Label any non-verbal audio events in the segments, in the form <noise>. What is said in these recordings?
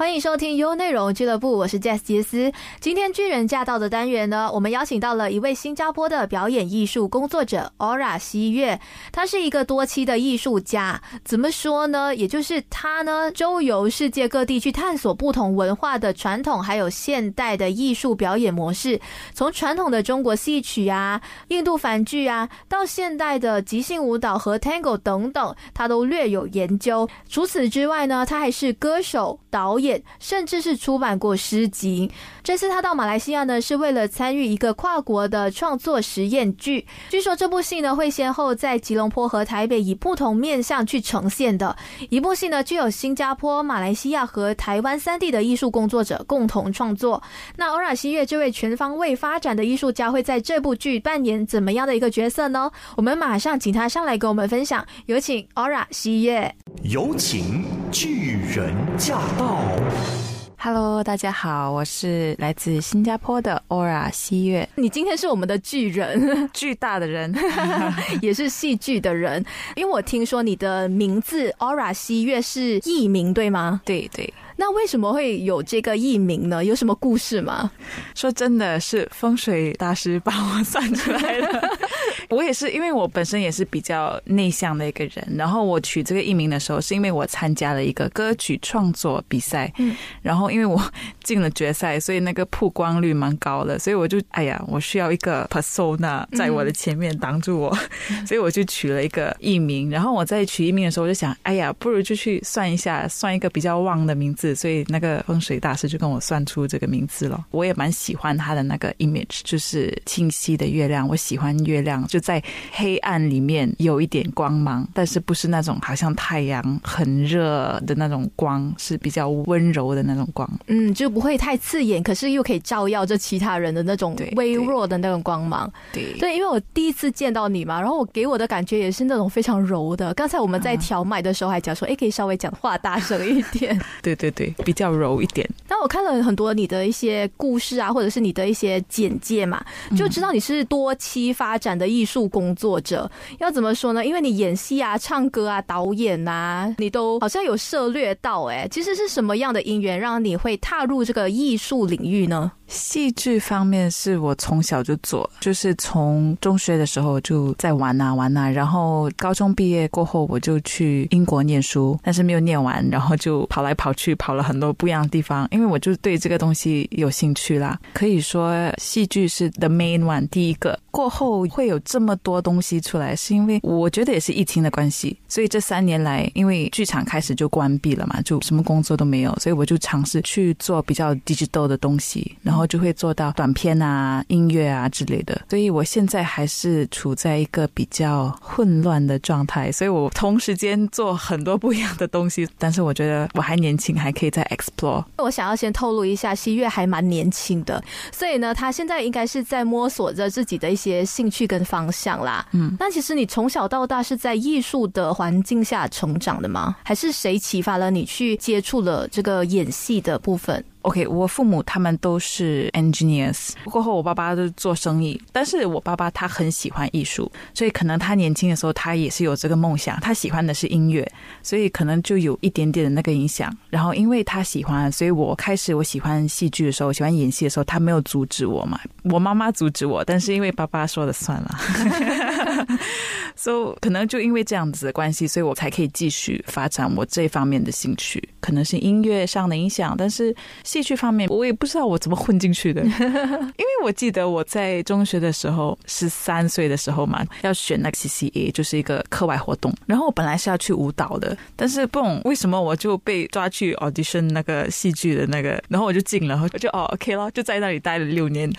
欢迎收听优内容俱乐部，我是 Jess 杰斯。今天巨人驾到的单元呢，我们邀请到了一位新加坡的表演艺术工作者 Aura 西月，他是一个多期的艺术家。怎么说呢？也就是他呢，周游世界各地去探索不同文化的传统，还有现代的艺术表演模式。从传统的中国戏曲啊、印度梵剧啊，到现代的即兴舞蹈和 Tango 等等，他都略有研究。除此之外呢，他还是歌手、导演。甚至是出版过诗集。这次他到马来西亚呢，是为了参与一个跨国的创作实验剧。据说这部戏呢，会先后在吉隆坡和台北以不同面向去呈现的一部戏呢，具有新加坡、马来西亚和台湾三地的艺术工作者共同创作。那欧尔西月这位全方位发展的艺术家会在这部剧扮演怎么样的一个角色呢？我们马上请他上来跟我们分享。有请欧尔西月。有请巨人驾到。Hello，大家好，我是来自新加坡的 Aura 西月。你今天是我们的巨人，<laughs> 巨大的人，<laughs> <laughs> 也是戏剧的人。因为我听说你的名字 Aura 西月是艺名，对吗？对对。那为什么会有这个艺名呢？有什么故事吗？说真的是风水大师帮我算出来的。<laughs> 我也是，因为我本身也是比较内向的一个人。然后我取这个艺名的时候，是因为我参加了一个歌曲创作比赛。嗯。然后因为我进了决赛，所以那个曝光率蛮高的。所以我就哎呀，我需要一个 persona 在我的前面挡住我，<laughs> 所以我就取了一个艺名。然后我在取艺名的时候，我就想，哎呀，不如就去算一下，算一个比较旺的名字。所以那个风水大师就跟我算出这个名字了。我也蛮喜欢他的那个 image，就是清晰的月亮。我喜欢月亮，就在黑暗里面有一点光芒，但是不是那种好像太阳很热的那种光，是比较温柔的那种光。嗯，就不会太刺眼，可是又可以照耀着其他人的那种微弱的那种光芒。对对，因为我第一次见到你嘛，然后我给我的感觉也是那种非常柔的。刚才我们在调麦的时候还讲说，哎，可以稍微讲话大声一点。对 <laughs> 对对。对，比较柔一点。但我看了很多你的一些故事啊，或者是你的一些简介嘛，就知道你是多期发展的艺术工作者。要怎么说呢？因为你演戏啊、唱歌啊、导演啊，你都好像有涉略到。哎，其实是什么样的因缘让你会踏入这个艺术领域呢？戏剧方面是我从小就做，就是从中学的时候就在玩啊玩啊，然后高中毕业过后我就去英国念书，但是没有念完，然后就跑来跑去，跑了很多不一样的地方，因为我就对这个东西有兴趣啦。可以说戏剧是 the main one 第一个。过后会有这么多东西出来，是因为我觉得也是疫情的关系，所以这三年来，因为剧场开始就关闭了嘛，就什么工作都没有，所以我就尝试去做比较 digital 的东西，然后就会做到短片啊、音乐啊之类的。所以我现在还是处在一个比较混乱的状态，所以我同时间做很多不一样的东西，但是我觉得我还年轻，还可以再 explore。我想要先透露一下，西月还蛮年轻的，所以呢，他现在应该是在摸索着自己的一些。兴趣跟方向啦，嗯，那其实你从小到大是在艺术的环境下成长的吗？还是谁启发了你去接触了这个演戏的部分？OK，我父母他们都是 engineers，过后我爸爸都做生意，但是我爸爸他很喜欢艺术，所以可能他年轻的时候他也是有这个梦想，他喜欢的是音乐，所以可能就有一点点的那个影响。然后因为他喜欢，所以我开始我喜欢戏剧的时候，喜欢演戏的时候，他没有阻止我嘛，我妈妈阻止我，但是因为爸爸说了算了，所以可能就因为这样子的关系，所以我才可以继续发展我这方面的兴趣，可能是音乐上的影响，但是。戏剧方面，我也不知道我怎么混进去的，<laughs> 因为我记得我在中学的时候，十三岁的时候嘛，要选那个 CCA，就是一个课外活动。然后我本来是要去舞蹈的，但是不懂为什么我就被抓去 audition 那个戏剧的那个，然后我就进了，我就哦 OK 了，就在那里待了六年。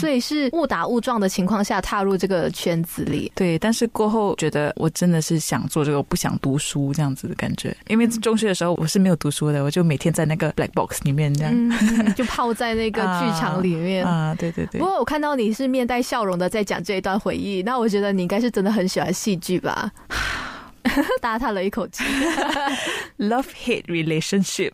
所以是误打误撞的情况下踏入这个圈子里。对，但是过后觉得我真的是想做这个，不想读书这样子的感觉。因为中学的时候我是没有读书的，我就每天在那个 black box 里面这样，就泡在那个剧场里面啊。对对对。不过我看到你是面带笑容的在讲这一段回忆，那我觉得你应该是真的很喜欢戏剧吧。<sighs> <laughs> 大叹了一口气。love hate relationship。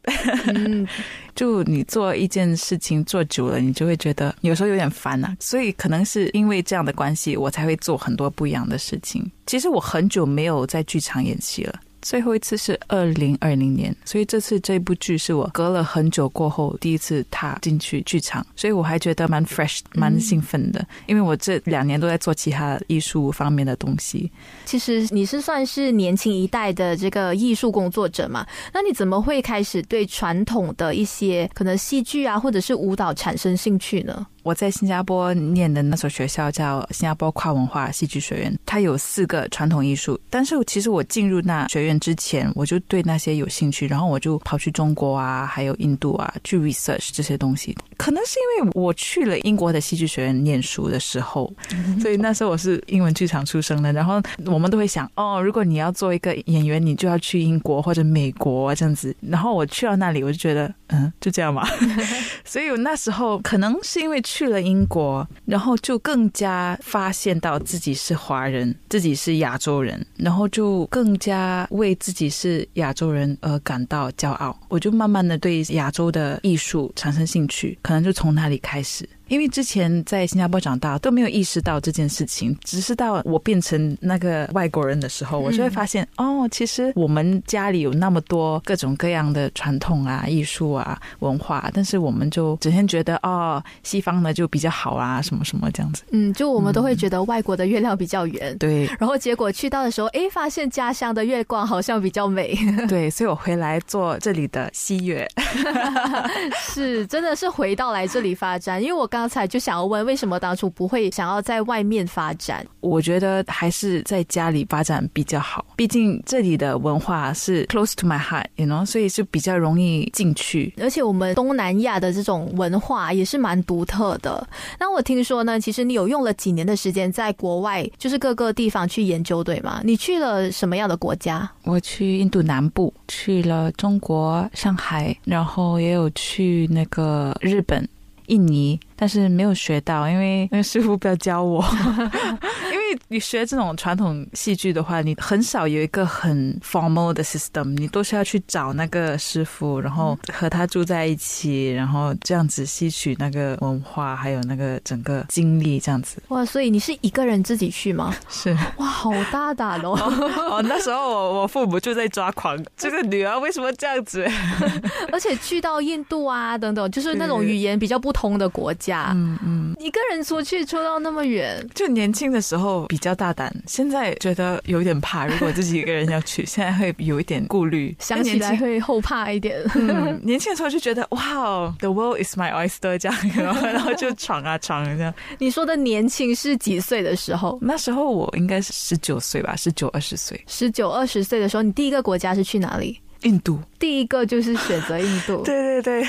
嗯，<laughs> 就你做一件事情做久了，你就会觉得有时候有点烦啊、所以可能是因为这样的关系，我才会做很多不一样的事情。其实我很久没有在剧场演戏了。最后一次是二零二零年，所以这次这部剧是我隔了很久过后第一次踏进去剧场，所以我还觉得蛮 fresh、蛮兴奋的，因为我这两年都在做其他艺术方面的东西。其实你是算是年轻一代的这个艺术工作者嘛？那你怎么会开始对传统的一些可能戏剧啊，或者是舞蹈产生兴趣呢？我在新加坡念的那所学校叫新加坡跨文化戏剧学院，它有四个传统艺术。但是其实我进入那学院之前，我就对那些有兴趣，然后我就跑去中国啊，还有印度啊去 research 这些东西。可能是因为我去了英国的戏剧学院念书的时候，所以那时候我是英文剧场出生的。然后我们都会想，哦，如果你要做一个演员，你就要去英国或者美国这样子。然后我去到那里，我就觉得，嗯，就这样吧。<laughs> 所以我那时候可能是因为去了英国，然后就更加发现到自己是华人，自己是亚洲人，然后就更加为自己是亚洲人而感到骄傲。我就慢慢的对亚洲的艺术产生兴趣，可能就从那里开始。因为之前在新加坡长大都没有意识到这件事情，只是到我变成那个外国人的时候，我就会发现、哦，其实我们家里有那么多各种各样的传统啊、艺术啊、文化，但是我们就整天觉得哦，西方的就比较好啊，什么什么这样子。嗯，就我们都会觉得外国的月亮比较圆，对然后结果去到的时候，哎，发现家乡的月光好像比较美，<laughs> 对，所以我回来做这里的西月。<laughs> 是真的是回到来这里发展。因为我刚才就想要问，为什么当初不会想要在外面发展？我觉得还是在家里发展比较好，毕竟这里的文化是 close to my heart，you know，所以就比较容易进去。而且我们东南亚的这种文化也是蛮独特的。那我听说呢，其实你有用了几年的时间在国外，就是各个地方去研究，对吗？你去了什么样的国家？我去印度南部，去了中国上海，然后也有去那个日本、印尼，但是没有学到，因为那个师傅不要教我。<laughs> 因为你学这种传统戏剧的话，你很少有一个很 formal 的 system，你都是要去找那个师傅，然后和他住在一起，然后这样子吸取那个文化，还有那个整个经历，这样子哇，所以你是一个人自己去吗？是。哇，好大胆哦！<laughs> 哦，那时候我我父母就在抓狂，这个女儿为什么这样子？<laughs> 而且去到印度啊等等，就是那种语言比较不通的国家，嗯嗯，一个人出去出到那么远，就年轻的时候比较大胆，现在觉得有点怕。如果自己一个人要去，现在会有一点顾虑。<laughs> 想起来会后怕一点。嗯，<laughs> 年轻的时候就觉得哇，the world is my oyster 这样，然后然后就闯啊闯啊这样。<laughs> 你说的年轻是几岁的时候？那时候我应该是十九岁吧，十九二十岁，十九二十岁的时候，你第一个国家是去哪里？印度。第一个就是选择印度。对对对，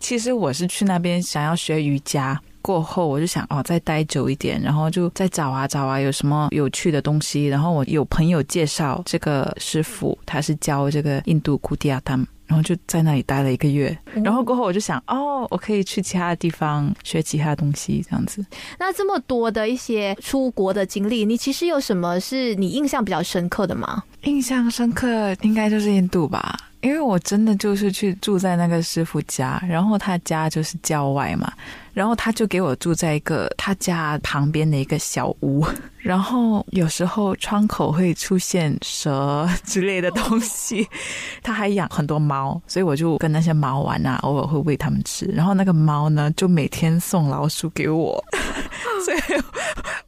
其实我是去那边想要学瑜伽。过后我就想哦，再待久一点，然后就再找啊找啊，有什么有趣的东西。然后我有朋友介绍这个师傅，他是教这个印度库迪亚他们，然后就在那里待了一个月。然后过后我就想哦，我可以去其他的地方学其他东西，这样子。那这么多的一些出国的经历，你其实有什么是你印象比较深刻的吗？印象深刻应该就是印度吧，因为我真的就是去住在那个师傅家，然后他家就是郊外嘛，然后他就给我住在一个他家旁边的一个小屋，<laughs> 然后有时候窗口会出现蛇之类的东西，<laughs> 他还养很多猫，所以我就跟那些猫玩啊，偶尔会喂它们吃，然后那个猫呢就每天送老鼠给我，<laughs> 所以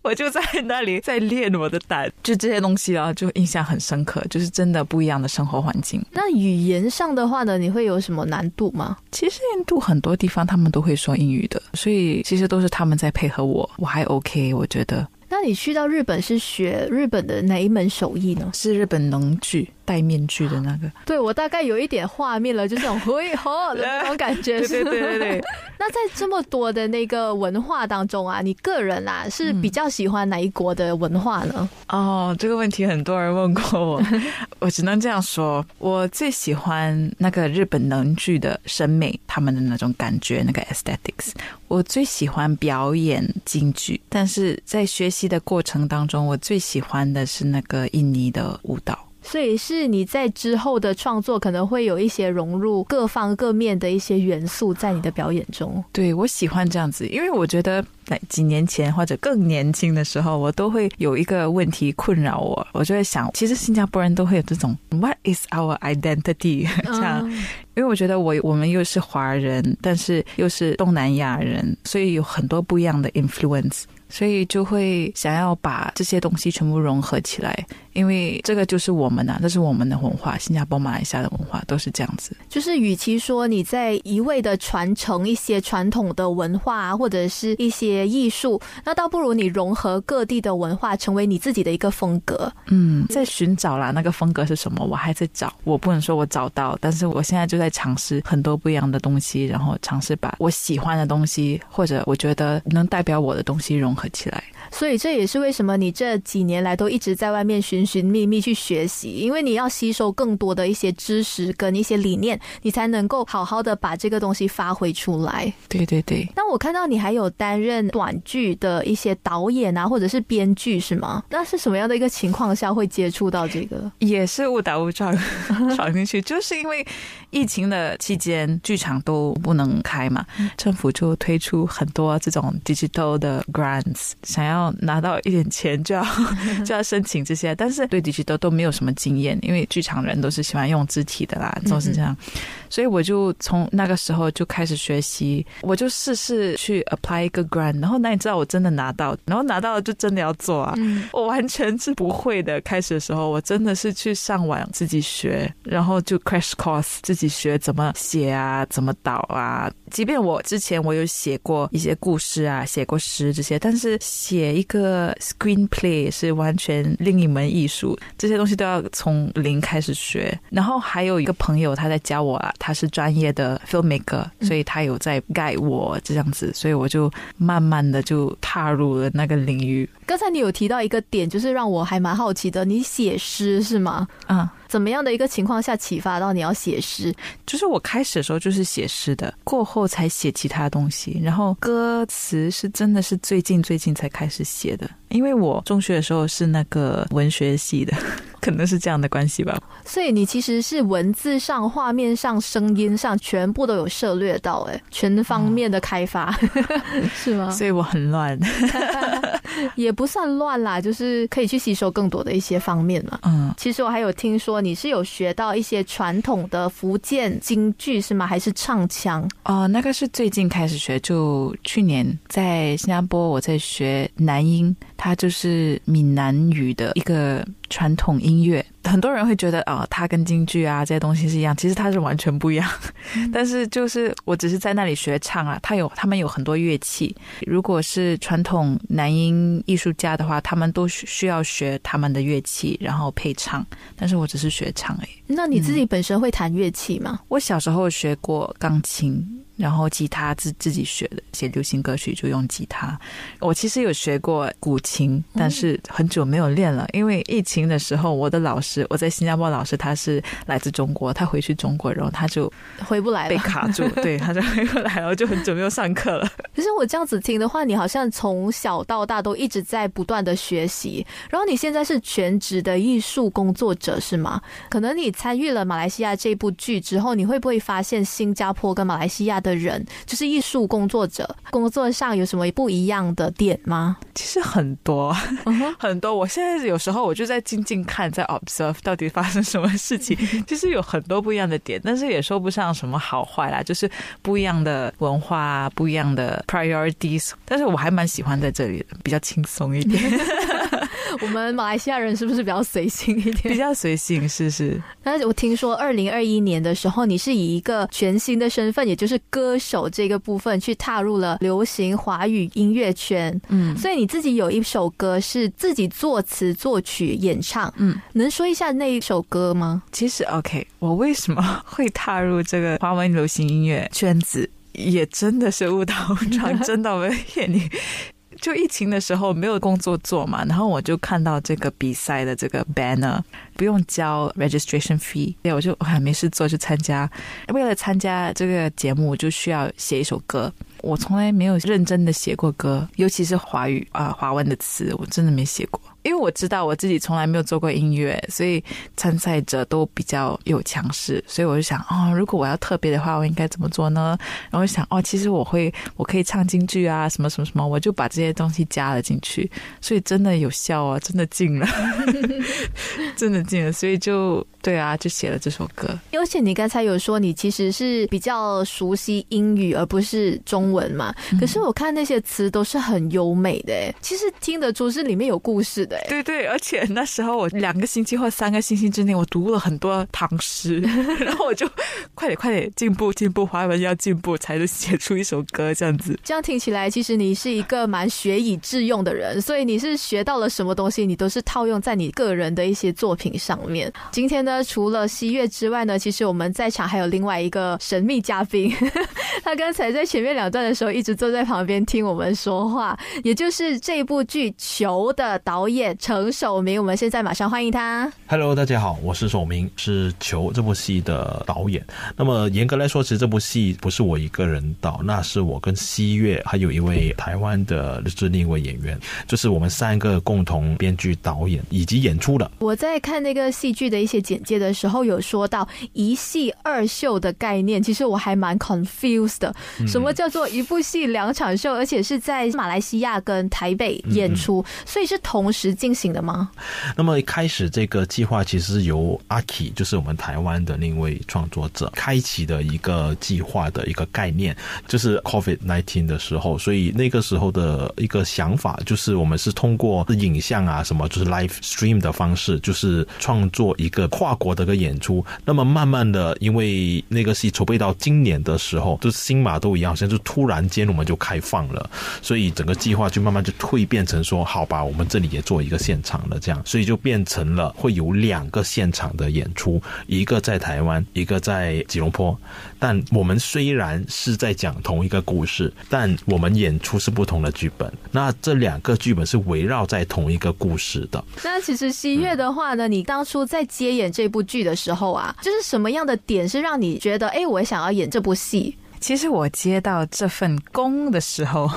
我就在那里在练我的胆，就这些东西啊，就印象很深刻，就是真的不一样的生活环境。那语言上的话呢，你会有什么难度吗？其实印度很多地方他们都会说英语的，所以其实都是他们在配合我，我还 OK，我觉得那你去到日本是学日本的哪一门手艺呢？是日本能剧戴面具的那个。对我大概有一点画面了，就是那种嘿吼的那种感觉。对对对对对，<laughs> 那在这么多的那个文化当中啊，你个人啊是比较喜欢哪一国的文化呢？哦，这个问题很多人问过我，<laughs> 我只能这样说，我最喜欢那个日本能剧的审美，他们的那种感觉，那个 aesthetics。我最喜欢表演京剧，但是在学习的过程当中，我最喜欢的是那个印尼的舞蹈。所以是你在之后的创作可能会有一些融入各方各面的一些元素在你的表演中。对我喜欢这样子，因为我觉得在几年前或者更年轻的时候，我都会有一个问题困扰我，我就会想，其实新加坡人都会有这种 What is our identity <laughs> 这样。因为我觉得我我们又是华人，但是又是东南亚人，所以有很多不一样的 influence。所以就会想要把这些东西全部融合起来，因为这个就是我们呐，这是我们的文化，新加坡、马来西亚的文化都是这样子。就是与其说你在一味的传承一些传统的文化或者是一些艺术，那倒不如你融合各地的文化，成为你自己的一个风格。嗯，在寻找啦，那个风格是什么？我还在找，我不能说我找到，但是我现在就在尝试很多不一样的东西，然后尝试把我喜欢的东西或者我觉得能代表我的东西融合起来。所以这也是为什么你这几年来都一直在外面寻寻觅觅去学习，因为你要吸收更多的一些知识跟一些理念，你才能够好好的把这个东西发挥出来。对对对。那我看到你还有担任短剧的一些导演啊，或者是编剧是吗？那是什么样的一个情况下会接触到这个？也是误打误撞 <laughs> 闯进去，就是因为疫情的期间剧场都不能开嘛，政府就推出很多这种 digital 的 grants，想要。拿到一点钱就要 <laughs> 就要申请这些，但是对 digital 都没有什么经验，因为剧场人都是喜欢用肢体的啦，都是这样。所以我就从那个时候就开始学习，我就试试去 apply 一个 grant，然后那你知道我真的拿到，然后拿到了就真的要做啊，我完全是不会的。开始的时候我真的是去上网自己学，然后就 crash course 自己学怎么写啊，怎么导啊。即便我之前我有写过一些故事啊，写过诗这些，但是写一个 screenplay 是完全另一门艺术，这些东西都要从零开始学。然后还有一个朋友他在教我啊。他是专业的 filmmaker，所以他有在盖我这样子，所以我就慢慢的就踏入了那个领域。刚才你有提到一个点，就是让我还蛮好奇的，你写诗是吗？嗯。怎么样的一个情况下启发到你要写诗？就是我开始的时候就是写诗的，过后才写其他东西。然后歌词是真的是最近最近才开始写的，因为我中学的时候是那个文学系的，可能是这样的关系吧。所以你其实是文字上、画面上、声音上全部都有涉略到，哎，全方面的开发 <laughs> 是吗？所以我很乱，<laughs> <laughs> 也不算乱啦，就是可以去吸收更多的一些方面嘛。嗯，其实我还有听说。你是有学到一些传统的福建京剧是吗？还是唱腔？哦，那个是最近开始学，就去年在新加坡我在学南音，它就是闽南语的一个。传统音乐，很多人会觉得啊，它跟京剧啊这些东西是一样，其实它是完全不一样。<laughs> 但是就是我只是在那里学唱啊，它有他们有很多乐器。如果是传统男音艺术家的话，他们都需要学他们的乐器，然后配唱。但是我只是学唱而已。那你自己本身会弹乐器吗？我小时候学过钢琴。然后吉他自自己学的，写流行歌曲就用吉他。我其实有学过古琴，但是很久没有练了，因为疫情的时候，我的老师我在新加坡老师他是来自中国，他回去中国，然后他就回不来了，被卡住，对，他就回不来了，就很久没有上课了。可是我这样子听的话，你好像从小到大都一直在不断的学习，然后你现在是全职的艺术工作者是吗？可能你参与了马来西亚这部剧之后，你会不会发现新加坡跟马来西亚的？的人就是艺术工作者，工作上有什么不一样的点吗？其实很多，<laughs> 很多。我现在有时候我就在静静看，在 observe 到底发生什么事情。<laughs> 其实有很多不一样的点，但是也说不上什么好坏啦，就是不一样的文化，不一样的 priorities。但是我还蛮喜欢在这里的，比较轻松一点。<laughs> <laughs> 我们马来西亚人是不是比较随性一点？比较随性，是是。但是我听说二零二一年的时候，你是以一个全新的身份，也就是歌手这个部分，去踏入了流行华语音乐圈。嗯，所以你自己有一首歌是自己作词、作曲、演唱。嗯，能说一下那一首歌吗？其实 OK，我为什么会踏入这个华文流行音乐圈子，也真的是误打误 <laughs> 撞，真的没骗你。就疫情的时候没有工作做嘛，然后我就看到这个比赛的这个 banner，不用交 registration fee，对，我就还没事做就参加。为了参加这个节目，就需要写一首歌。我从来没有认真的写过歌，尤其是华语啊华文的词，我真的没写过。因为我知道我自己从来没有做过音乐，所以参赛者都比较有强势，所以我就想，哦，如果我要特别的话，我应该怎么做呢？然后想，哦，其实我会，我可以唱京剧啊，什么什么什么，我就把这些东西加了进去，所以真的有效啊，真的进了，真的进了，所以就对啊，就写了这首歌。而且你刚才有说你其实是比较熟悉英语而不是中文嘛？可是我看那些词都是很优美的，其实听得出是里面有故事的。对对，而且那时候我两个星期或三个星期之内，我读了很多唐诗，<laughs> 然后我就快点快点进步进步，华文要进步，才能写出一首歌这样子。这样听起来，其实你是一个蛮学以致用的人，所以你是学到了什么东西，你都是套用在你个人的一些作品上面。今天呢，除了西月之外呢，其实我们在场还有另外一个神秘嘉宾，<laughs> 他刚才在前面两段的时候一直坐在旁边听我们说话，也就是这部剧《球》的导演程守明。我们现在马上欢迎他。Hello，大家好，我是守明，是《球》这部戏的导演。那么严格来说，其实这部戏不是我一个人导，那是我跟西月还有一位台湾的日另一位演员，就是我们三个共同编剧、导演以及演出的。我在看那个戏剧的一些简介的时候，有说到一戏二秀的概念，其实我还蛮 confused 的。什么叫做一部戏两场秀，而且是在马来西亚跟台北演出，所以是同时进行的吗？那么一开始这个计划其实是由阿 K，就是我们台湾的另一位创作者开启的一个计划的一个概念，就是 Covid nineteen 的时候，所以那个时候的一个想法就是我们是通过影像啊什么，就是 live stream 的方式，就是创作一个跨国的一个演出。那么慢慢的，因为那个戏筹备到今年的时候，就是新马都一样，好像就突然间我们就开放了，所以整个计划就慢慢就蜕变成说，好吧，我们这里也做一个现场了，这样，所以就变成了会有两个现场的演出，一个在台湾，一个在吉隆坡。但我们虽然是在讲同一个故事，但我们演出是不同的剧本。那这两个剧本是围绕在同一个故事的。那其实西月的话呢，你当初在接演这部剧的时候啊，就是什么样的点是让你觉得，哎，我想要演这部戏？其实我接到这份工的时候。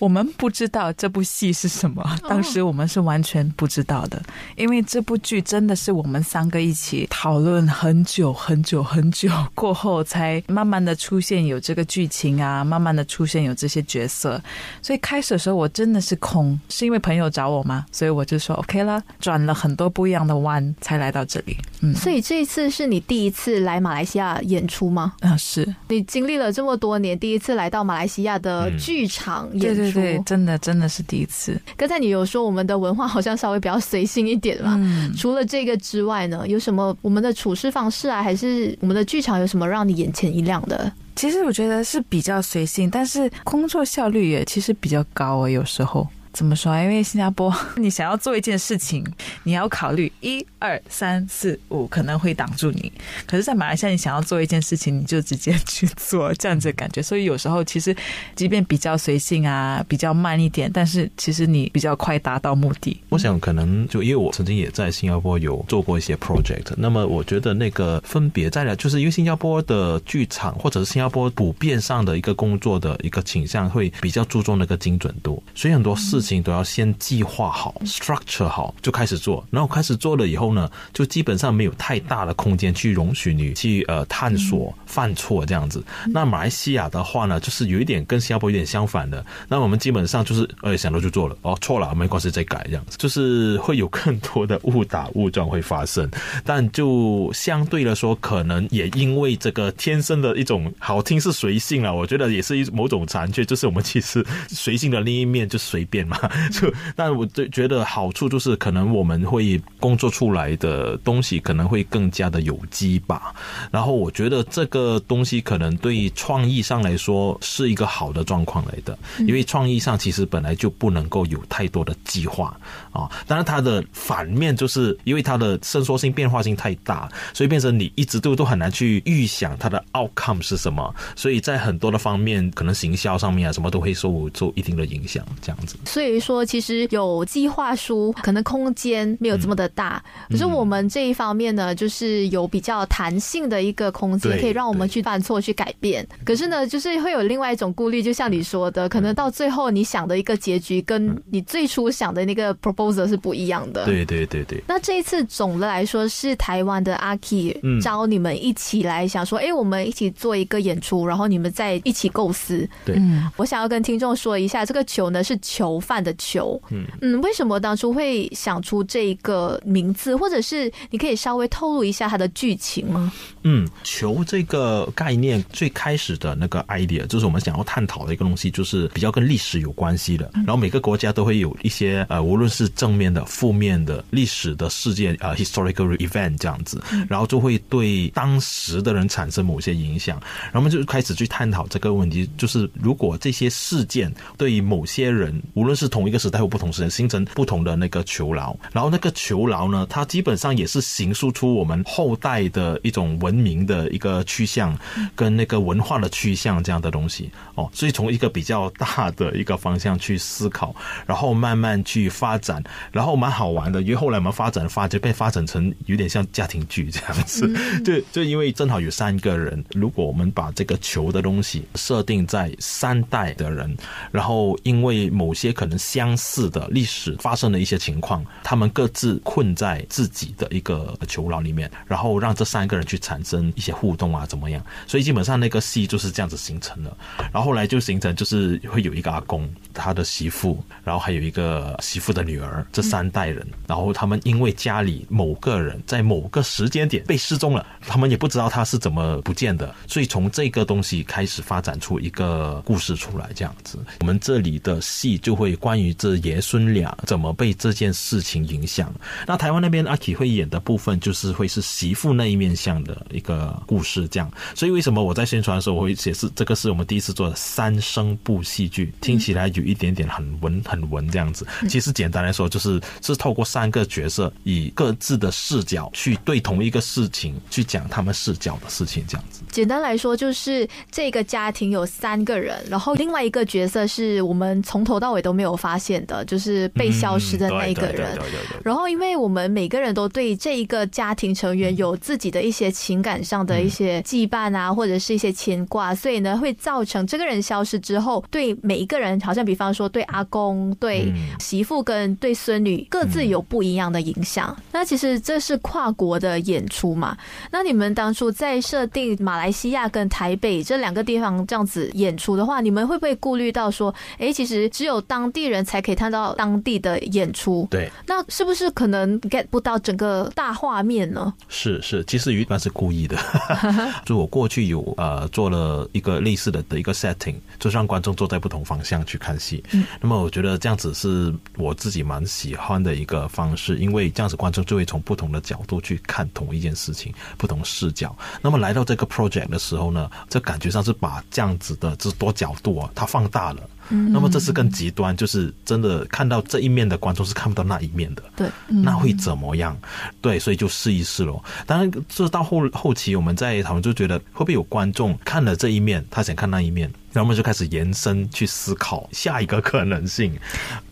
我们不知道这部戏是什么，当时我们是完全不知道的，因为这部剧真的是我们三个一起讨论很久很久很久过后，才慢慢的出现有这个剧情啊，慢慢的出现有这些角色。所以开始的时候我真的是空，是因为朋友找我吗？所以我就说 <laughs> OK 了，转了很多不一样的弯才来到这里。嗯，所以这一次是你第一次来马来西亚演出吗？啊，是你经历了这么多年，第一次来到马来西亚的剧场演出。对，真的真的是第一次。刚才你有说我们的文化好像稍微比较随性一点嘛？除了这个之外呢，有什么我们的处事方式啊，还是我们的剧场有什么让你眼前一亮的？其实我觉得是比较随性，但是工作效率也其实比较高啊，有时候。怎么说？因为新加坡，<laughs> 你想要做一件事情，你要考虑一二三四五可能会挡住你。可是，在马来西亚，你想要做一件事情，你就直接去做，这样子的感觉。所以有时候，其实即便比较随性啊，比较慢一点，但是其实你比较快达到目的。我想，可能就因为我曾经也在新加坡有做过一些 project，那么我觉得那个分别在了，就是因为新加坡的剧场或者是新加坡普遍上的一个工作的一个倾向，会比较注重那个精准度，所以很多事。事情都要先计划好，structure 好就开始做，然后开始做了以后呢，就基本上没有太大的空间去容许你去呃探索犯错这样子。那马来西亚的话呢，就是有一点跟新加坡有点相反的。那我们基本上就是呃想到就做了，哦错了没关系再改这样子，就是会有更多的误打误撞会发生。但就相对来说，可能也因为这个天生的一种好听是随性啊，我觉得也是一某种残缺，就是我们其实随性的另一面就随便。嘛，<laughs> 就但我对觉得好处就是，可能我们会工作出来的东西可能会更加的有机吧。然后我觉得这个东西可能对创意上来说是一个好的状况来的，因为创意上其实本来就不能够有太多的计划啊。当然它的反面就是因为它的伸缩性变化性太大，所以变成你一直都都很难去预想它的 outcome 是什么。所以在很多的方面，可能行销上面啊什么都会受受一定的影响，这样子。所以说其实有计划书，可能空间没有这么的大。可是我们这一方面呢，就是有比较弹性的一个空间，可以让我们去犯错、去改变。可是呢，就是会有另外一种顾虑，就像你说的，可能到最后你想的一个结局，跟你最初想的那个 proposal 是不一样的。对对对对，那这一次总的来说是台湾的阿 K 嗯招你们一起来想说，哎、我们一起做一个演出，然后你们再一起构思。对嗯，我想要跟听众说一下，这个球呢是囚犯的球。嗯嗯，为什么当初会想出这个名字，或者是你可以稍微透露一下它的剧情吗？嗯，球这个概念最开始的那个 idea 就是我们想要探讨的一个东西，就是比较跟历史有关系的。然后每个国家都会有一些呃，无论是正面的、负面的历史的事件呃 historical event 这样子，然后就会对当时的人产生某些影响。然后我们就开始去探讨这个问题，就是如果这些事件对于某些人，无论是同一个时代或不同时代，形成不同的那个囚牢，然后那个囚牢呢，它基本上也是形塑出我们后代的一种文明的一个趋向，跟那个文化的趋向这样的东西哦。所以从一个比较大的一个方向去思考，然后慢慢去发展，然后蛮好玩的，因为后来我们发展发就被发展成有点像家庭剧这样子，就就因为正好有三个人，如果我们把这个球的东西设定在三代的人，然后因为某些可能相似的历史发生的一些情况，他们各自困在自己的一个囚牢里面，然后让这三个人去产生一些互动啊，怎么样？所以基本上那个戏就是这样子形成的。然后后来就形成就是会有一个阿公，他的媳妇，然后还有一个媳妇的女儿，这三代人，然后他们因为家里某个人在某个时间点被失踪了，他们也不知道他是怎么不见的，所以从这个东西开始发展出一个故事出来，这样子。我们这里的戏就会关于这爷孙俩怎么被这件事情影响。那台湾那边阿 K 会演的部分，就是会是媳妇那一面向的一个故事，这样。所以为什么我在宣传的时候，我会解释这个是我们第一次做的三声部戏剧，听起来有一点点很文很文这样子。其实简单来说，就是是透过三个角色以各自的视角去对同一个事情去讲他们视角的事情，这样子。<laughs> 简单来说，就是这个家庭有三个人，然后另外一个角色是我们从头到尾都没有发现的，就是被消失的那一个人。然后，因为我们每个人都对这一个家庭成员有自己的一些情感上的一些羁绊啊，或者是一些牵挂，所以呢，会造成这个人消失之后，对每一个人，好像比方说对阿公、对嗯媳妇跟对孙女各自有不一样的影响。那其实这是跨国的演出嘛？那你们当初在设定马来西亚跟台北这两个地方这样子演出的话，你们会不会顾虑到说，哎，其实只有当地人才可以看到当地的演出？对，那是不是可能 get 不到整个大画面呢？是是，其实一般是故意的。<laughs> 就我过去有呃做了一个类似的的一个 setting，就是让观众坐在不同方向去看戏。嗯，那么我觉得这样子是我自己蛮喜欢的一个方式，因为这样子观众就会从不同的角度去看同一件事情，不同视角。那么来到这个 project 的时候呢，这感觉上是把这样子的这多角度啊，它放大了。那么这是更极端，就是真的看到这一面的观众是看不到那一面的。对，那会怎么样？对，所以就试一试咯。当然，这到后后期我们在讨论就觉得会不会有观众看了这一面，他想看那一面，然后我们就开始延伸去思考下一个可能性，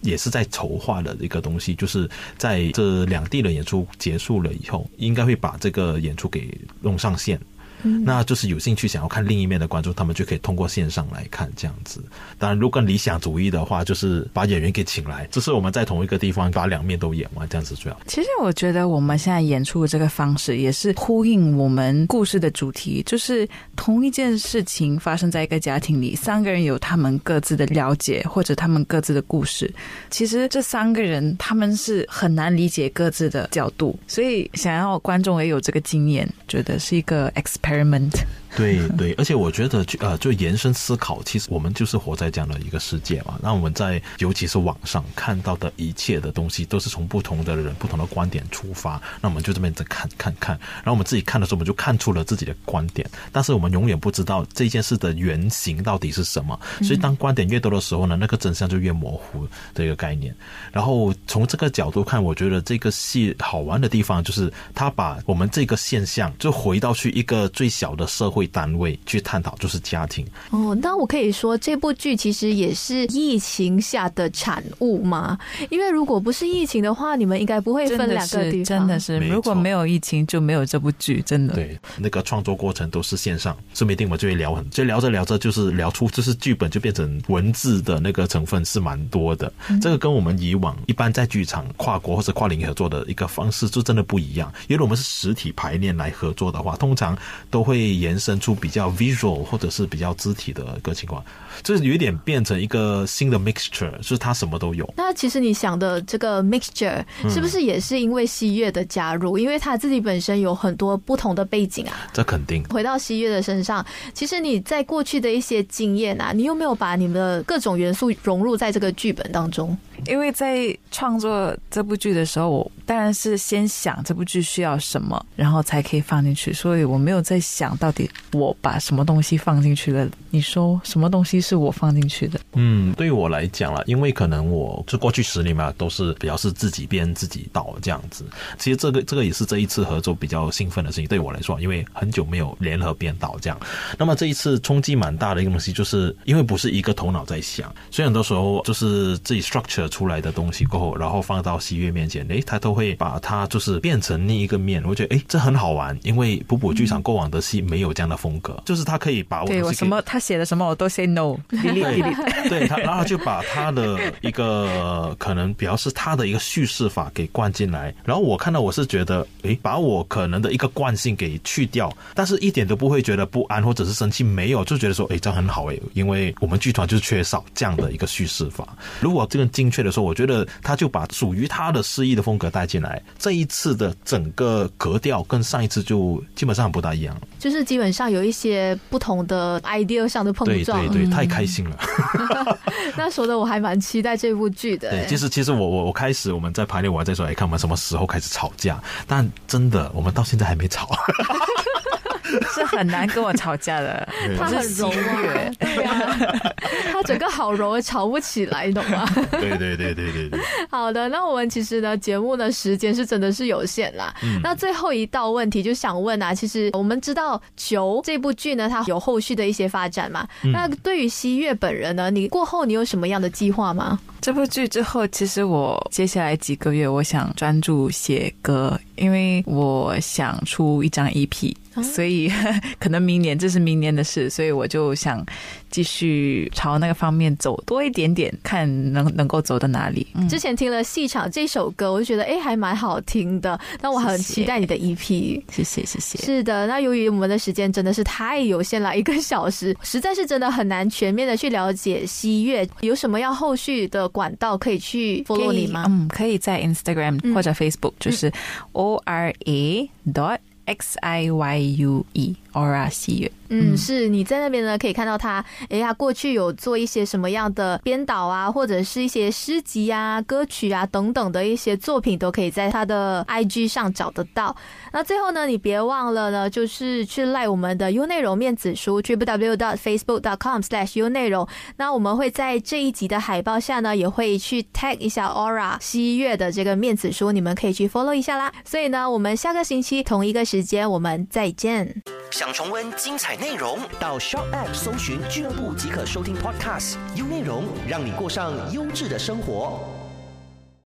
也是在筹划的一个东西，就是在这两地的演出结束了以后，应该会把这个演出给弄上线。那就是有兴趣想要看另一面的观众，他们就可以通过线上来看这样子。当然，如果更理想主义的话，就是把演员给请来，就是我们在同一个地方把两面都演完，这样子最好。其实我觉得我们现在演出的这个方式，也是呼应我们故事的主题，就是同一件事情发生在一个家庭里，三个人有他们各自的了解，或者他们各自的故事。其实这三个人他们是很难理解各自的角度，所以想要观众也有这个经验，觉得是一个 Environment. 对对，而且我觉得就呃，就延伸思考，其实我们就是活在这样的一个世界嘛。那我们在尤其是网上看到的一切的东西，都是从不同的人、不同的观点出发。那我们就这边在看看看，然后我们自己看的时候，我们就看出了自己的观点，但是我们永远不知道这件事的原型到底是什么。所以当观点越多的时候呢，那个真相就越模糊的一个概念。然后从这个角度看，我觉得这个戏好玩的地方就是，他把我们这个现象就回到去一个最小的社会。会单位去探讨，就是家庭。哦，那我可以说这部剧其实也是疫情下的产物吗？因为如果不是疫情的话，你们应该不会分两个地方。真的是，如果没有疫情，就没有这部剧，真的。对，那个创作过程都是线上，说不定我们就会聊很，就聊着聊着就是聊出，就是剧本就变成文字的那个成分是蛮多的。这个跟我们以往一般在剧场跨国或者跨领域合作的一个方式就真的不一样。因为我们是实体排练来合作的话，通常都会延伸出比较 visual 或者是比较肢体的一个情况，就是有一点变成一个新的 mixture，就是它什么都有。那其实你想的这个 mixture 是不是也是因为西月的加入？因为他自己本身有很多不同的背景啊。这肯定回到西月的身上，其实你在过去的一些经验啊，你有没有把你们的各种元素融入在这个剧本当中？因为在创作这部剧的时候，我当然是先想这部剧需要什么，然后才可以放进去，所以我没有在想到底我把什么东西放进去了。你说什么东西是我放进去的？嗯，对于我来讲了，因为可能我就过去十年嘛，都是比较是自己编自己导这样子。其实这个这个也是这一次合作比较兴奋的事情，对我来说，因为很久没有联合编导这样。那么这一次冲击蛮大的一个东西，就是因为不是一个头脑在想，所以很多时候就是自己 structure 出来的东西过后，然后放到西月面前，诶，他都会把它就是变成另一个面。我觉得诶，这很好玩，因为普普剧场过往的戏没有这样的风格，就是他可以把我对我什么他写的什么我都 say no，对对他，然后就把他的一个可能比较是他的一个叙事法给灌进来，然后我看到我是觉得，诶，把我可能的一个惯性给去掉，但是一点都不会觉得不安或者是生气，没有，就觉得说，诶，这样很好诶，因为我们剧团就是缺少这样的一个叙事法。如果这个精确的说，我觉得他就把属于他的诗意的风格带进来，这一次的整个格调跟上一次就基本上不大一样，就是基本上有一些不同的 idea 上的碰对撞。对对，太开心了。<laughs> <laughs> 那说的我还蛮期待这部剧的。对，其实其实我我我开始我们在排练，我还在说，哎，看我们什么时候开始吵架？但真的，我们到现在还没吵。<laughs> <laughs> 是很难跟我吵架的，他很柔啊，对啊，<laughs> 他整个好柔，吵不起来，你懂吗？对对对对对对。好的，那我们其实呢，节目的时间是真的是有限啦。那最后一道问题就想问啊，其实我们知道《球》这部剧呢，它有后续的一些发展嘛？那对于西月本人呢，你过后你有什么样的计划吗？这部剧之后，其实我接下来几个月，我想专注写歌，因为我想出一张 EP，所以 <laughs> 可能明年这是明年的事，所以我就想继续朝那个方面走多一点点，看能能够走到哪里。之前听了《戏场》这首歌，我就觉得哎还蛮好听的，那我很期待你的 EP。谢谢谢谢。是的，那由于我们的时间真的是太有限了，一个小时，实在是真的很难全面的去了解西月，有什么要后续的管道可以去 follow 你吗？嗯，可以在 Instagram 或者 Facebook，就是 O R A dot X I Y U E Aura 西乐。嗯，是你在那边呢，可以看到他，哎呀，过去有做一些什么样的编导啊，或者是一些诗集啊、歌曲啊等等的一些作品，都可以在他的 IG 上找得到。那最后呢，你别忘了呢，就是去赖我们的 U 内容面子书 triple w dot facebook dot com slash U 内容。那我们会在这一集的海报下呢，也会去 tag 一下 Aura 西月的这个面子书，你们可以去 follow 一下啦。所以呢，我们下个星期同一个时间我们再见。想重温精彩内容，到 Shop App 搜寻俱乐部即可收听 Podcast。优内容让你过上优质的生活。